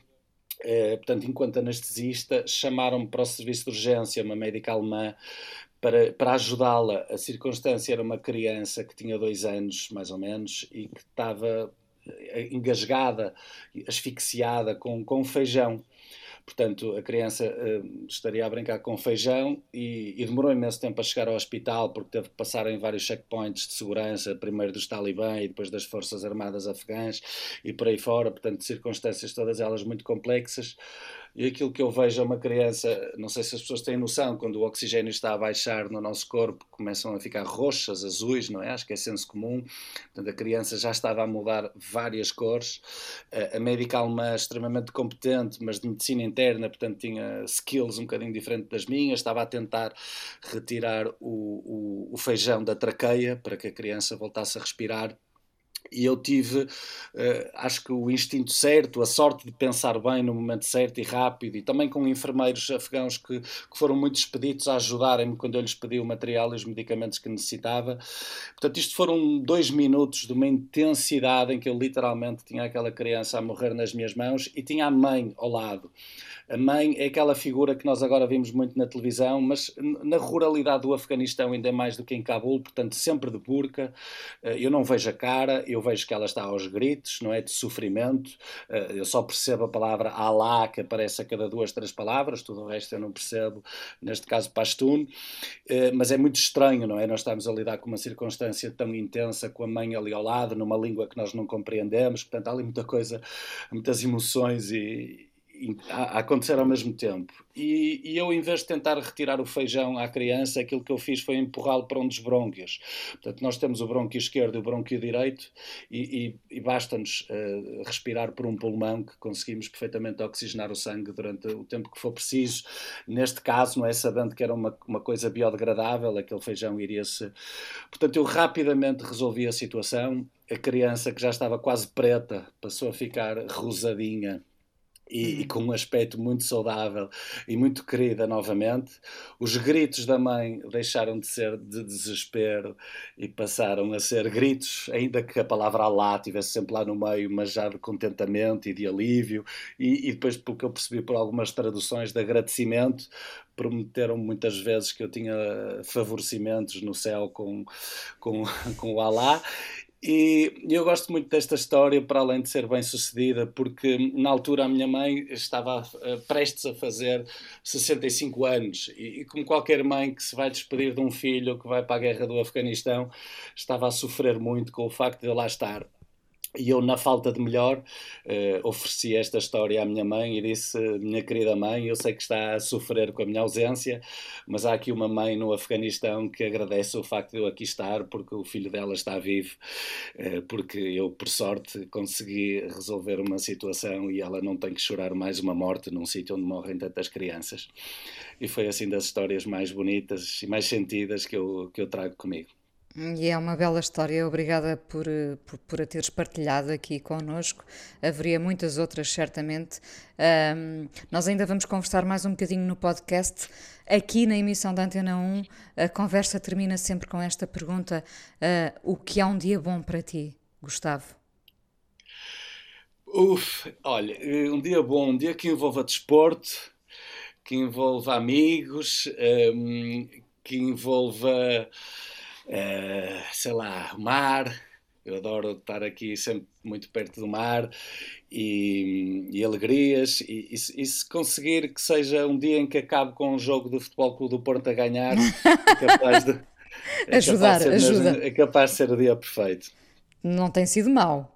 eh, portanto, enquanto anestesista, chamaram-me para o serviço de urgência, uma médica alemã, para, para ajudá-la. A circunstância era uma criança que tinha dois anos, mais ou menos, e que estava eh, engasgada, asfixiada com, com feijão. Portanto, a criança uh, estaria a brincar com feijão e, e, demorou imenso tempo a chegar ao hospital porque teve que passar em vários checkpoints de segurança, primeiro dos talibã e depois das forças armadas afegãs e por aí fora. Portanto, circunstâncias todas elas muito complexas e aquilo que eu vejo a uma criança, não sei se as pessoas têm noção, quando o oxigênio está a baixar no nosso corpo, começam a ficar roxas, azuis, não é? Acho que é senso comum. Portanto, a criança já estava a mudar várias cores. A médica alemã extremamente competente, mas de medicina interna, portanto, tinha skills um bocadinho diferente das minhas, estava a tentar retirar o, o, o feijão da traqueia para que a criança voltasse a respirar e eu tive, uh, acho que o instinto certo, a sorte de pensar bem no momento certo e rápido, e também com enfermeiros afegãos que, que foram muito expeditos a ajudarem-me quando eu lhes pedi o material e os medicamentos que necessitava. Portanto, isto foram dois minutos de uma intensidade em que eu literalmente tinha aquela criança a morrer nas minhas mãos e tinha a mãe ao lado. A mãe é aquela figura que nós agora vimos muito na televisão, mas na ruralidade do Afeganistão ainda mais do que em Cabul, portanto sempre de burca. Eh, eu não vejo a cara, eu vejo que ela está aos gritos, não é? De sofrimento. Eh, eu só percebo a palavra Allah, que aparece a cada duas, três palavras, tudo o resto eu não percebo, neste caso Pashtun. Eh, mas é muito estranho, não é? Nós estamos a lidar com uma circunstância tão intensa, com a mãe ali ao lado, numa língua que nós não compreendemos, portanto há ali muita coisa, muitas emoções e a acontecer ao mesmo tempo. E, e, eu, em vez de tentar retirar o feijão à criança, aquilo que eu fiz foi empurrá-lo para um dos brônquios. Portanto, nós temos o brônquio esquerdo e o brônquio direito, e, e, e basta-nos uh, respirar por um pulmão que conseguimos perfeitamente oxigenar o sangue durante o tempo que for preciso. Neste caso, não é sabendo que era uma, uma coisa biodegradável, aquele feijão iria-se. Portanto, eu rapidamente resolvi a situação. A criança, que já estava quase preta, passou a ficar rosadinha e, e, com um aspecto muito saudável e muito querida novamente. Os gritos da mãe deixaram de ser de desespero e passaram a ser gritos, ainda que a palavra Allah estivesse sempre lá no meio, mas já de contentamento e de alívio. E, e depois, pelo que eu percebi por algumas traduções, de agradecimento, prometeram muitas vezes que eu tinha favorecimentos no céu com, com, com o Allah e eu gosto muito desta história, para além de ser bem sucedida, porque na altura a minha mãe estava uh, prestes a fazer 65 anos, e, e, como qualquer mãe que se vai despedir de um filho que vai para a guerra do Afeganistão, estava a sofrer muito com o facto de lá estar. E eu, na falta de melhor, uh, ofereci esta história à minha mãe e disse: Minha querida mãe, eu sei que está a sofrer com a minha ausência, mas há aqui uma mãe no Afeganistão que agradece o facto de eu aqui estar, porque o filho dela está vivo, uh, porque eu, por sorte, consegui resolver uma situação e ela não tem que chorar mais uma morte num sítio onde morrem tantas crianças. E foi assim das histórias mais bonitas e mais sentidas que eu, que eu trago comigo. E é uma bela história, obrigada por, por, por a teres partilhado aqui connosco. Haveria muitas outras, certamente. Um, nós ainda vamos conversar mais um bocadinho no podcast. Aqui na emissão da Antena 1, a conversa termina sempre com esta pergunta: uh, O que é um dia bom para ti, Gustavo? Uf, olha, um dia bom, um dia que envolva desporto, que envolva amigos, um, que envolva, uh, sei lá, mar. Eu adoro estar aqui sempre muito perto do mar e, e alegrias. E, e, e, se conseguir que seja um dia em que acabe com um jogo do Futebol Clube do Porto a ganhar, é capaz de. É Ajudar, capaz ajuda. Mesmo, é capaz de ser o dia perfeito. Não tem sido mau.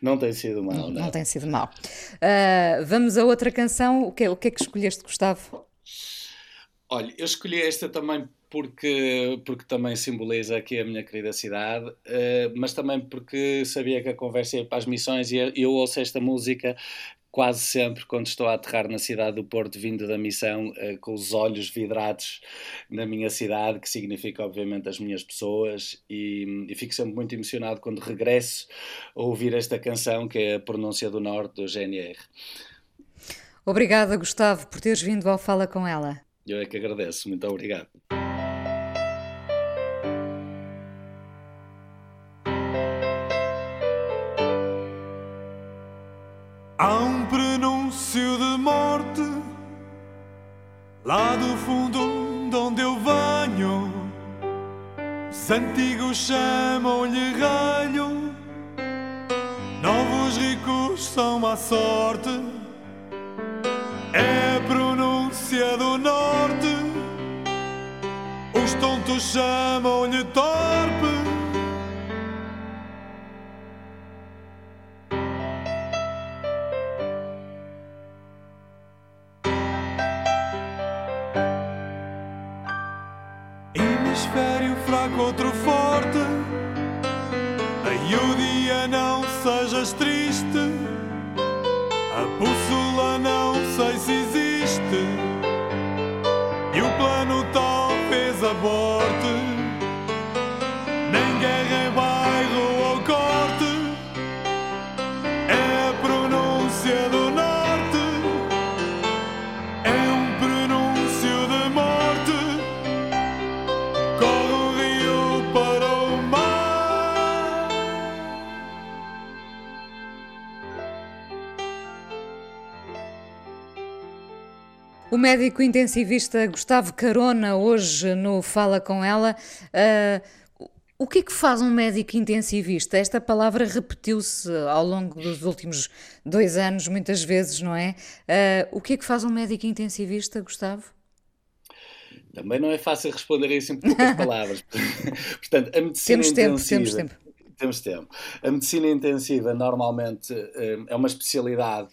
Não tem sido mal, não. Não tem sido mal. Uh, vamos a outra canção. O que, o que é que escolheste, Gustavo? Olha, eu escolhi esta também porque, porque também simboliza aqui a minha querida cidade, uh, mas também porque sabia que a conversa ia para as missões e eu ouço esta música quase sempre quando estou a aterrar na cidade do Porto, vindo da missão, uh, com os olhos vidrados na minha cidade, que significa, obviamente, as minhas pessoas, e, e, fico sempre muito emocionado quando regresso a ouvir esta canção, que é a Pronúncia do Norte, do GNR. Obrigada, Gustavo, por teres vindo ao Fala com ela. Eu é que agradeço, muito obrigado. Lá do fundo de onde eu venho. Os antigos chamam-lhe ralho, novos ricos são à sorte. É a pronúncia do norte, os tontos chamam-lhe torpe. Médico intensivista Gustavo Carona, hoje no Fala com ela. Uh, o que é que faz um médico intensivista? Esta palavra repetiu-se ao longo dos últimos dois anos, muitas vezes, não é? Uh, o que é que faz um médico intensivista, Gustavo? Também não é fácil responder a isso em poucas palavras. Portanto, a medicina temos tempo, intensiva. temos tempo. Temos tempo. A medicina intensiva normalmente eh, é uma especialidade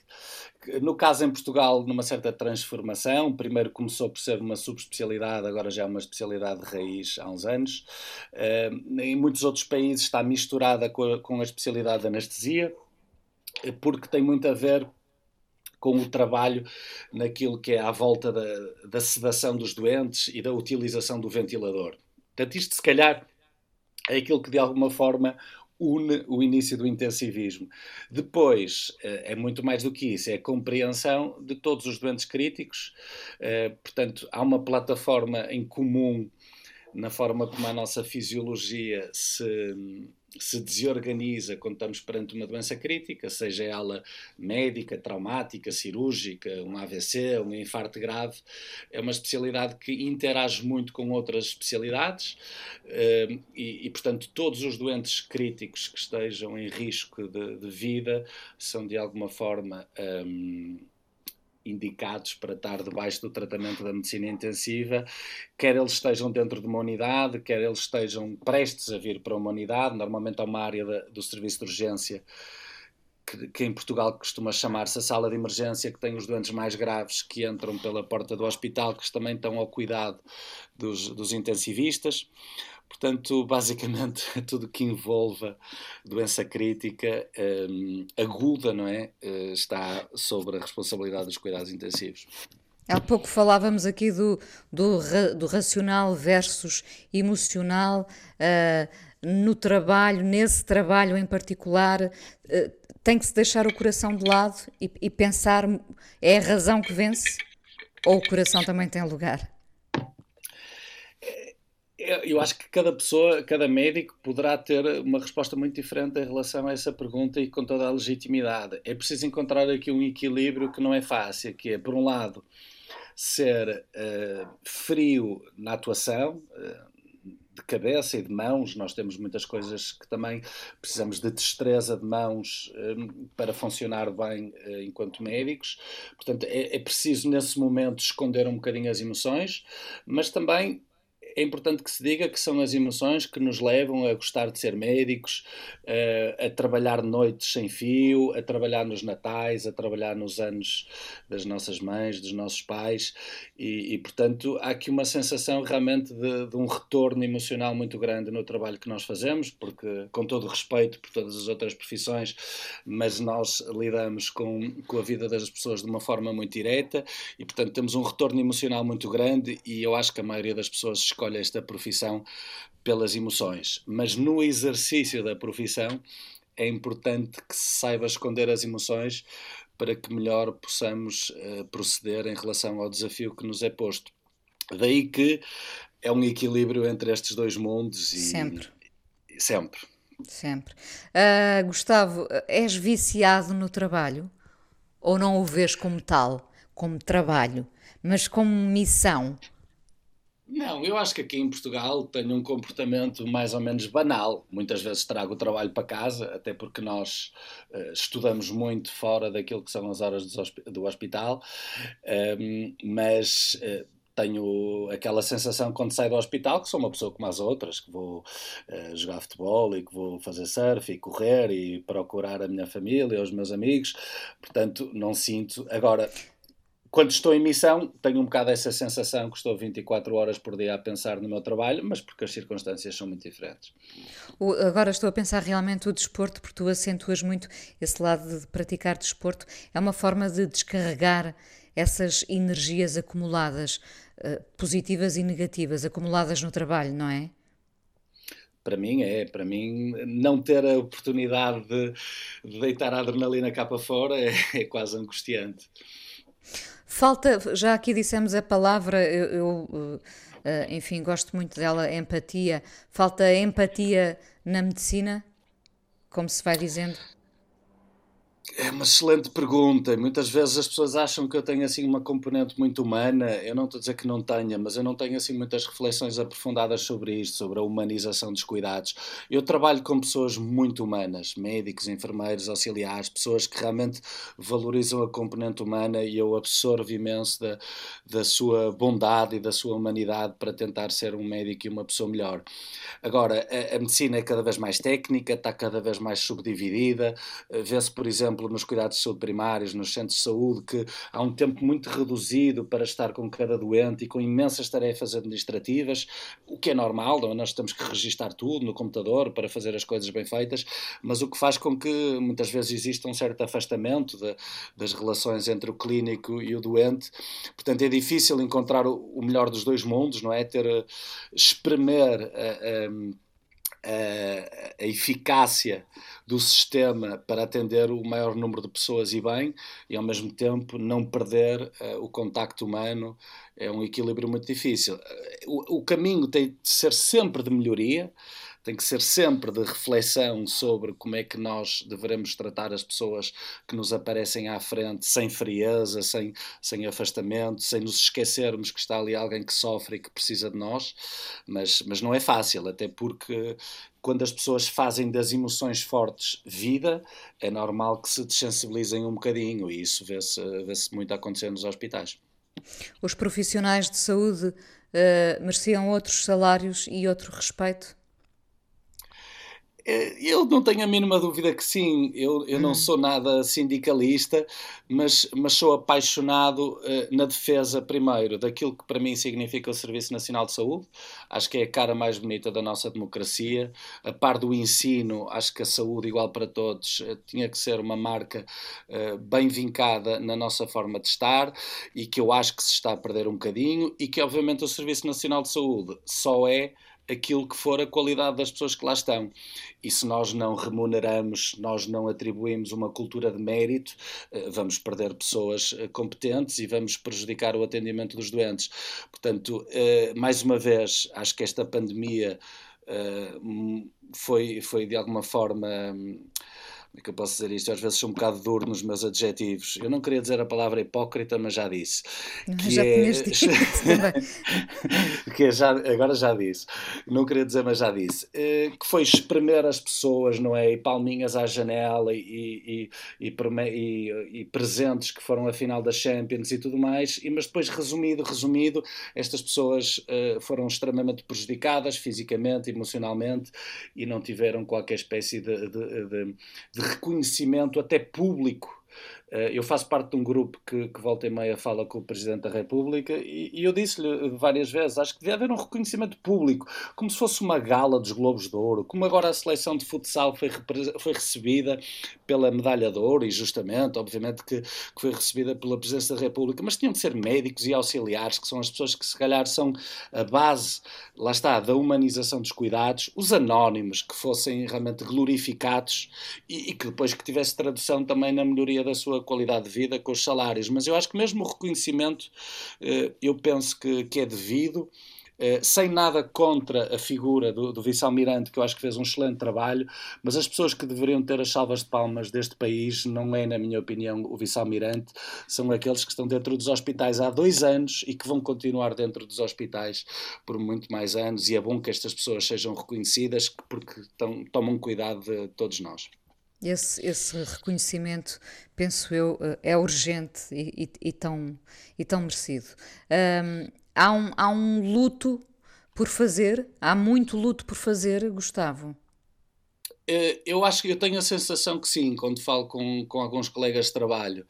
no caso em Portugal, numa certa transformação. Primeiro começou por ser uma subespecialidade, agora já é uma especialidade de raiz há uns anos. Eh, Em muitos outros países está misturada com a, com a especialidade de anestesia, eh, porque tem muito a ver com o trabalho naquilo que é à volta da, da sedação dos doentes e da utilização do ventilador. Portanto, isto se calhar é aquilo que de alguma forma une o início do intensivismo. Depois, eh, é muito mais do que isso, é a compreensão de todos os doentes críticos. Eh, Portanto, há uma plataforma em comum na forma como a nossa fisiologia se, se desorganiza quando estamos perante uma doença crítica, seja ela médica, traumática, cirúrgica, um AVC, um infarto grave, é uma especialidade que interage muito com outras especialidades eh, e, e, portanto, todos os doentes críticos que estejam em risco de, de vida são de alguma forma. ehm, indicados para estar debaixo do tratamento da medicina intensiva, quer eles estejam dentro de uma unidade, quer eles estejam prestes a vir para uma unidade, normalmente há uma área da- do serviço de urgência que, que em Portugal costuma chamar-se a sala de emergência, que tem os doentes mais graves que entram pela porta do hospital, que também estão ao cuidado dos, dos intensivistas. Portanto, basicamente, tudo que envolva doença crítica hum, aguda, não é? Eh, está sobre a responsabilidade dos cuidados intensivos. Há pouco falávamos aqui do, do, do racional versus emocional. ah, no trabalho, nesse trabalho em particular, ah, tem que se deixar o coração de lado e, e pensar: é a razão que vence? Ou o coração também tem lugar? Eu acho que cada pessoa, cada médico poderá ter uma resposta muito diferente em relação a essa pergunta e com toda a legitimidade. É preciso encontrar aqui um equilíbrio que não é fácil, que é, por um lado, ser uh, frio na atuação, uh, de cabeça e de mãos, nós temos muitas coisas que também precisamos de destreza de mãos um, para funcionar bem uh, enquanto médicos. Portanto, é, é, preciso nesse momento esconder um bocadinho as emoções, mas também é importante que se diga que são as emoções que nos levam a gostar de ser médicos, a, a trabalhar noites sem fio, a trabalhar nos natais, a trabalhar nos anos das nossas mães, dos nossos pais, e, e portanto há aqui uma sensação realmente de, de, um retorno emocional muito grande no trabalho que nós fazemos, porque com todo respeito por todas as outras profissões, mas nós lidamos com, com a vida das pessoas de uma forma muito direta, e portanto temos um retorno emocional muito grande, e eu acho que a maioria das pessoas escolhe esta profissão pelas emoções, mas no exercício da profissão é importante que se saiba esconder as emoções para que melhor possamos uh, proceder em relação ao desafio que nos é posto. Daí que é um equilíbrio entre estes dois mundos e sempre. E, sempre. Sempre. Uh, Gustavo, és viciado no trabalho? Ou não o vês como tal, como trabalho, mas como missão? Não, eu acho que aqui em Portugal tenho um comportamento mais ou menos banal. Muitas vezes trago o trabalho para casa, até porque nós uh, estudamos muito fora daquilo que são as horas do hospital, um, mas. Uh, tenho aquela sensação quando saio do hospital que sou uma pessoa como as outras, que vou uh, jogar futebol e que vou fazer surf e correr e procurar a minha família, os meus amigos, portanto não sinto. Agora, quando estou em missão, tenho um bocado essa sensação que estou 24 horas por dia a pensar no meu trabalho, mas porque as circunstâncias são muito diferentes. O, agora estou a pensar realmente o desporto, porque tu acentuas muito esse lado de praticar desporto. É uma forma de descarregar essas energias acumuladas, uh, positivas e negativas, acumuladas no trabalho, não é? para mim é, para mim não ter a oportunidade de, de deitar a adrenalina cá para fora é, é quase angustiante. Falta, já aqui dissemos a palavra, eu, eu eh, enfim, gosto muito dela, empatia. Falta empatia na medicina, como se vai dizendo? É uma excelente pergunta. Muitas vezes as pessoas acham que eu tenho assim uma componente muito humana. Eu não estou a dizer que não tenha, mas eu não tenho assim muitas reflexões aprofundadas sobre isto, sobre a humanização dos cuidados. Eu trabalho com pessoas muito humanas, médicos, enfermeiros, auxiliares, pessoas que realmente valorizam a componente humana e eu absorvo imenso da, da sua bondade e da sua humanidade para tentar ser um médico e uma pessoa melhor. Agora, a, a medicina é cada vez mais técnica, está cada vez mais subdividida. Vê-se, por exemplo, exemplo, nos cuidados de saúde primários, nos centros de saúde, que há um tempo muito reduzido para estar com cada doente e com imensas tarefas administrativas, o que é normal, não? É? nós temos que registar tudo no computador para fazer as coisas bem feitas, mas o que faz com que muitas vezes exista um certo afastamento de, das relações entre o clínico e o doente. Portanto, é difícil encontrar o, melhor dos dois mundos, não é? Ter, eh, espremer. Uh, a, a, eficácia do sistema para atender o maior número de pessoas e bem, e ao mesmo tempo não perder uh, o contacto humano, é um equilíbrio muito difícil. O, o caminho tem de ser sempre de melhoria, tem que ser sempre de reflexão sobre como é que nós devemos tratar as pessoas que nos aparecem à frente sem frieza, sem, sem afastamento, sem nos esquecermos que está ali alguém que sofre e que precisa de nós, mas, mas não é fácil, até porque quando as pessoas fazem das emoções fortes vida, é normal que se desensibilizem um bocadinho e isso vê-se vê, muito acontecer nos hospitais. Os profissionais de saúde uh, mereciam outros salários e outro respeito? É, eu não tenho a mínima dúvida que sim. Eu, eu não hum. sou nada sindicalista, mas, mas sou apaixonado uh, na defesa, primeiro, daquilo que para mim significa o Serviço Nacional de Saúde. Acho que é a cara mais bonita da nossa democracia. A par do ensino, acho que a saúde igual para todos uh, tinha que ser uma marca uh, bem vincada na nossa forma de estar e que eu acho que se está a perder um bocadinho e que, obviamente, o Serviço Nacional de Saúde só é aquilo que for a qualidade das pessoas que lá estão. E se nós não remuneramos, nós não atribuímos uma cultura de mérito, eh, vamos perder pessoas eh, competentes e vamos prejudicar o atendimento dos doentes. Portanto, eh, mais uma vez, acho que esta pandemia foi, foi de alguma forma como é que eu posso dizer isto? Às vezes sou um bocado duro nos meus adjetivos. Eu não queria dizer a palavra hipócrita, mas já disse. Que já é... dito que é já, agora já disse. Não queria dizer, mas já disse. Eh, que foi espremer as pessoas, não é? E palminhas à janela e, e, e, e, presentes que foram a final da Champions e tudo mais. E, mas depois, resumido, resumido, estas pessoas uh, foram extremamente prejudicadas fisicamente, emocionalmente e não tiveram qualquer espécie de, de, de, de reconhecimento até público eu faço parte de um grupo que, que volta e meia fala com o Presidente da República e, e eu disse-lhe várias vezes, acho que devia haver um reconhecimento público, como se fosse uma gala dos Globos de Ouro, como agora a seleção de futsal foi, foi recebida pela medalha de ouro e justamente, obviamente que, que foi recebida pela Presidência da República, mas tinham de ser médicos e auxiliares, que são as pessoas que se calhar são a base, lá está, da humanização dos cuidados, os anónimos que fossem realmente glorificados e, e que depois que tivesse tradução também na melhoria da sua qualidade de vida com os salários, mas eu acho que mesmo o reconhecimento eh, eu penso que, que é devido. Eh, sem nada contra a figura do, do vice-almirante, que eu acho que fez um excelente trabalho, mas as pessoas que deveriam ter as salvas de palmas deste país não é, na minha opinião, o vice-almirante, são aqueles que estão dentro dos hospitais há dois anos e que vão continuar dentro dos hospitais por muito mais anos, e é bom que estas pessoas sejam reconhecidas porque tão, tomam cuidado de todos nós. Esse, esse reconhecimento, penso eu, eh, é urgente e, e, e tão, e tão merecido. Um, há, um, há um luto por fazer, há muito luto por fazer, Gustavo. Eh, eu acho que eu tenho a sensação que sim, quando falo com, com alguns colegas de trabalho,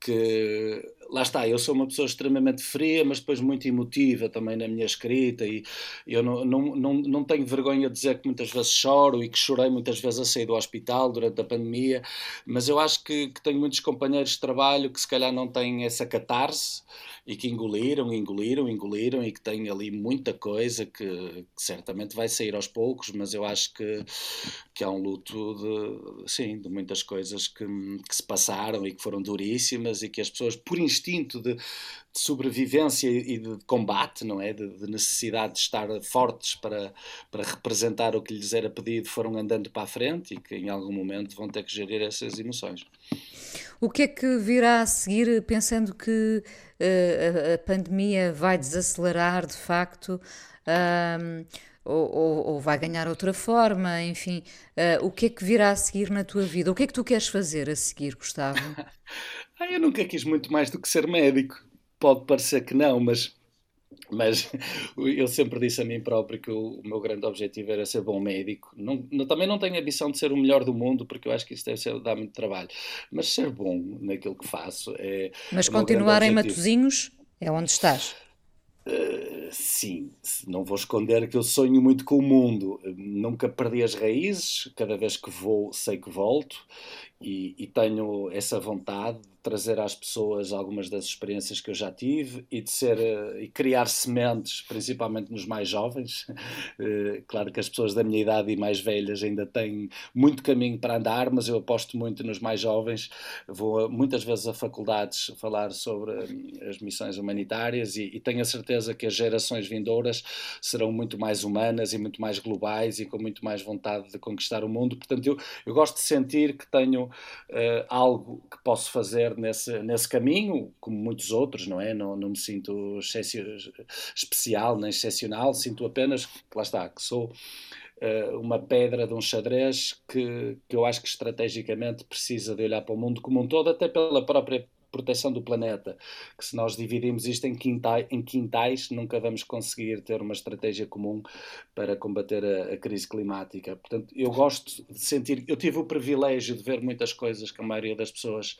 que lá está, eu sou uma pessoa extremamente fria, mas depois muito emotiva também na minha escrita e eu não, não, não, não tenho vergonha de dizer que muitas vezes choro e que chorei muitas vezes a sair do hospital durante a pandemia, mas eu acho que, que tenho muitos companheiros de trabalho que se calhar não têm essa catarse e que engoliram, engoliram, engoliram e que têm ali muita coisa que, que certamente vai sair aos poucos, mas eu acho que, que há um luto de, sim, de muitas coisas que, que se passaram e que foram duríssimas e que as pessoas, por de, de sobrevivência e de combate, não é? De, de, necessidade de estar fortes para, para representar o que lhes era pedido, foram andando para a frente e que em algum momento vão ter que gerir essas emoções. O que é que virá a seguir, pensando que uh, a, a, pandemia vai desacelerar de facto? Um, ou, ou, ou, vai ganhar outra forma, enfim, uh, o que é que virá a seguir na tua vida? O que é que tu queres fazer a seguir, Gustavo? ah, eu nunca quis muito mais do que ser médico. Pode parecer que não, mas mas eu sempre disse a mim próprio que o, o, meu grande objetivo era ser bom médico. Não, não, também não tenho a ambição de ser o melhor do mundo, porque eu acho que isso deve ser, dar muito trabalho. Mas ser bom naquilo que faço é. Mas continuar em Matozinhos é onde estás. Uh, sim, não vou esconder que eu sonho muito com o mundo. Nunca perdi as raízes, cada vez que vou sei que volto e, e tenho essa vontade trazer às pessoas algumas das experiências que eu já tive e de ser uh, e criar sementes, principalmente nos mais jovens. Uh, claro que as pessoas da minha idade e mais velhas ainda têm muito caminho para andar, mas eu aposto muito nos mais jovens. Vou muitas vezes a faculdades falar sobre uh, as missões humanitárias e, e, tenho a certeza que as gerações vindouras serão muito mais humanas e muito mais globais e com muito mais vontade de conquistar o mundo. Portanto, eu, eu gosto de sentir que tenho algo que posso fazer nesse, nesse caminho, como muitos outros, não é? Não, não me sinto especial nem excepcional, sinto apenas, lá está, que sou uh, uma pedra de um xadrez que, que eu acho que estrategicamente precisa de olhar para o mundo como um todo, até pela própria proteção do planeta, que se nós dividimos isto em quintais, em quintais nunca vamos conseguir ter uma estratégia comum para combater a, a, crise climática. Portanto, eu gosto de sentir, eu tive o privilégio de ver muitas coisas que a maioria das pessoas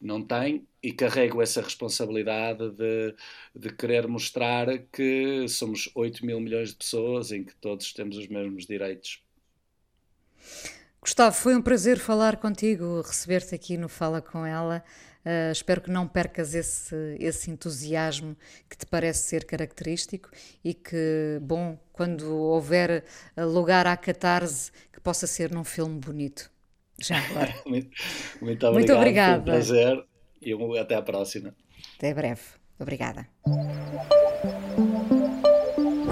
não tem e carrego essa responsabilidade de, de querer mostrar que somos 8 mil milhões de pessoas em que todos temos os mesmos direitos. Gustavo, foi um prazer falar contigo, receber-te aqui no Fala Com Ela. Uh, espero que não percas esse, esse entusiasmo que te parece ser característico e que, bom, quando houver lugar à catarse, que possa ser num filme bonito. Já agora. muito, muito obrigado. Muito obrigada. Foi um prazer e até à próxima. Até breve. Obrigada.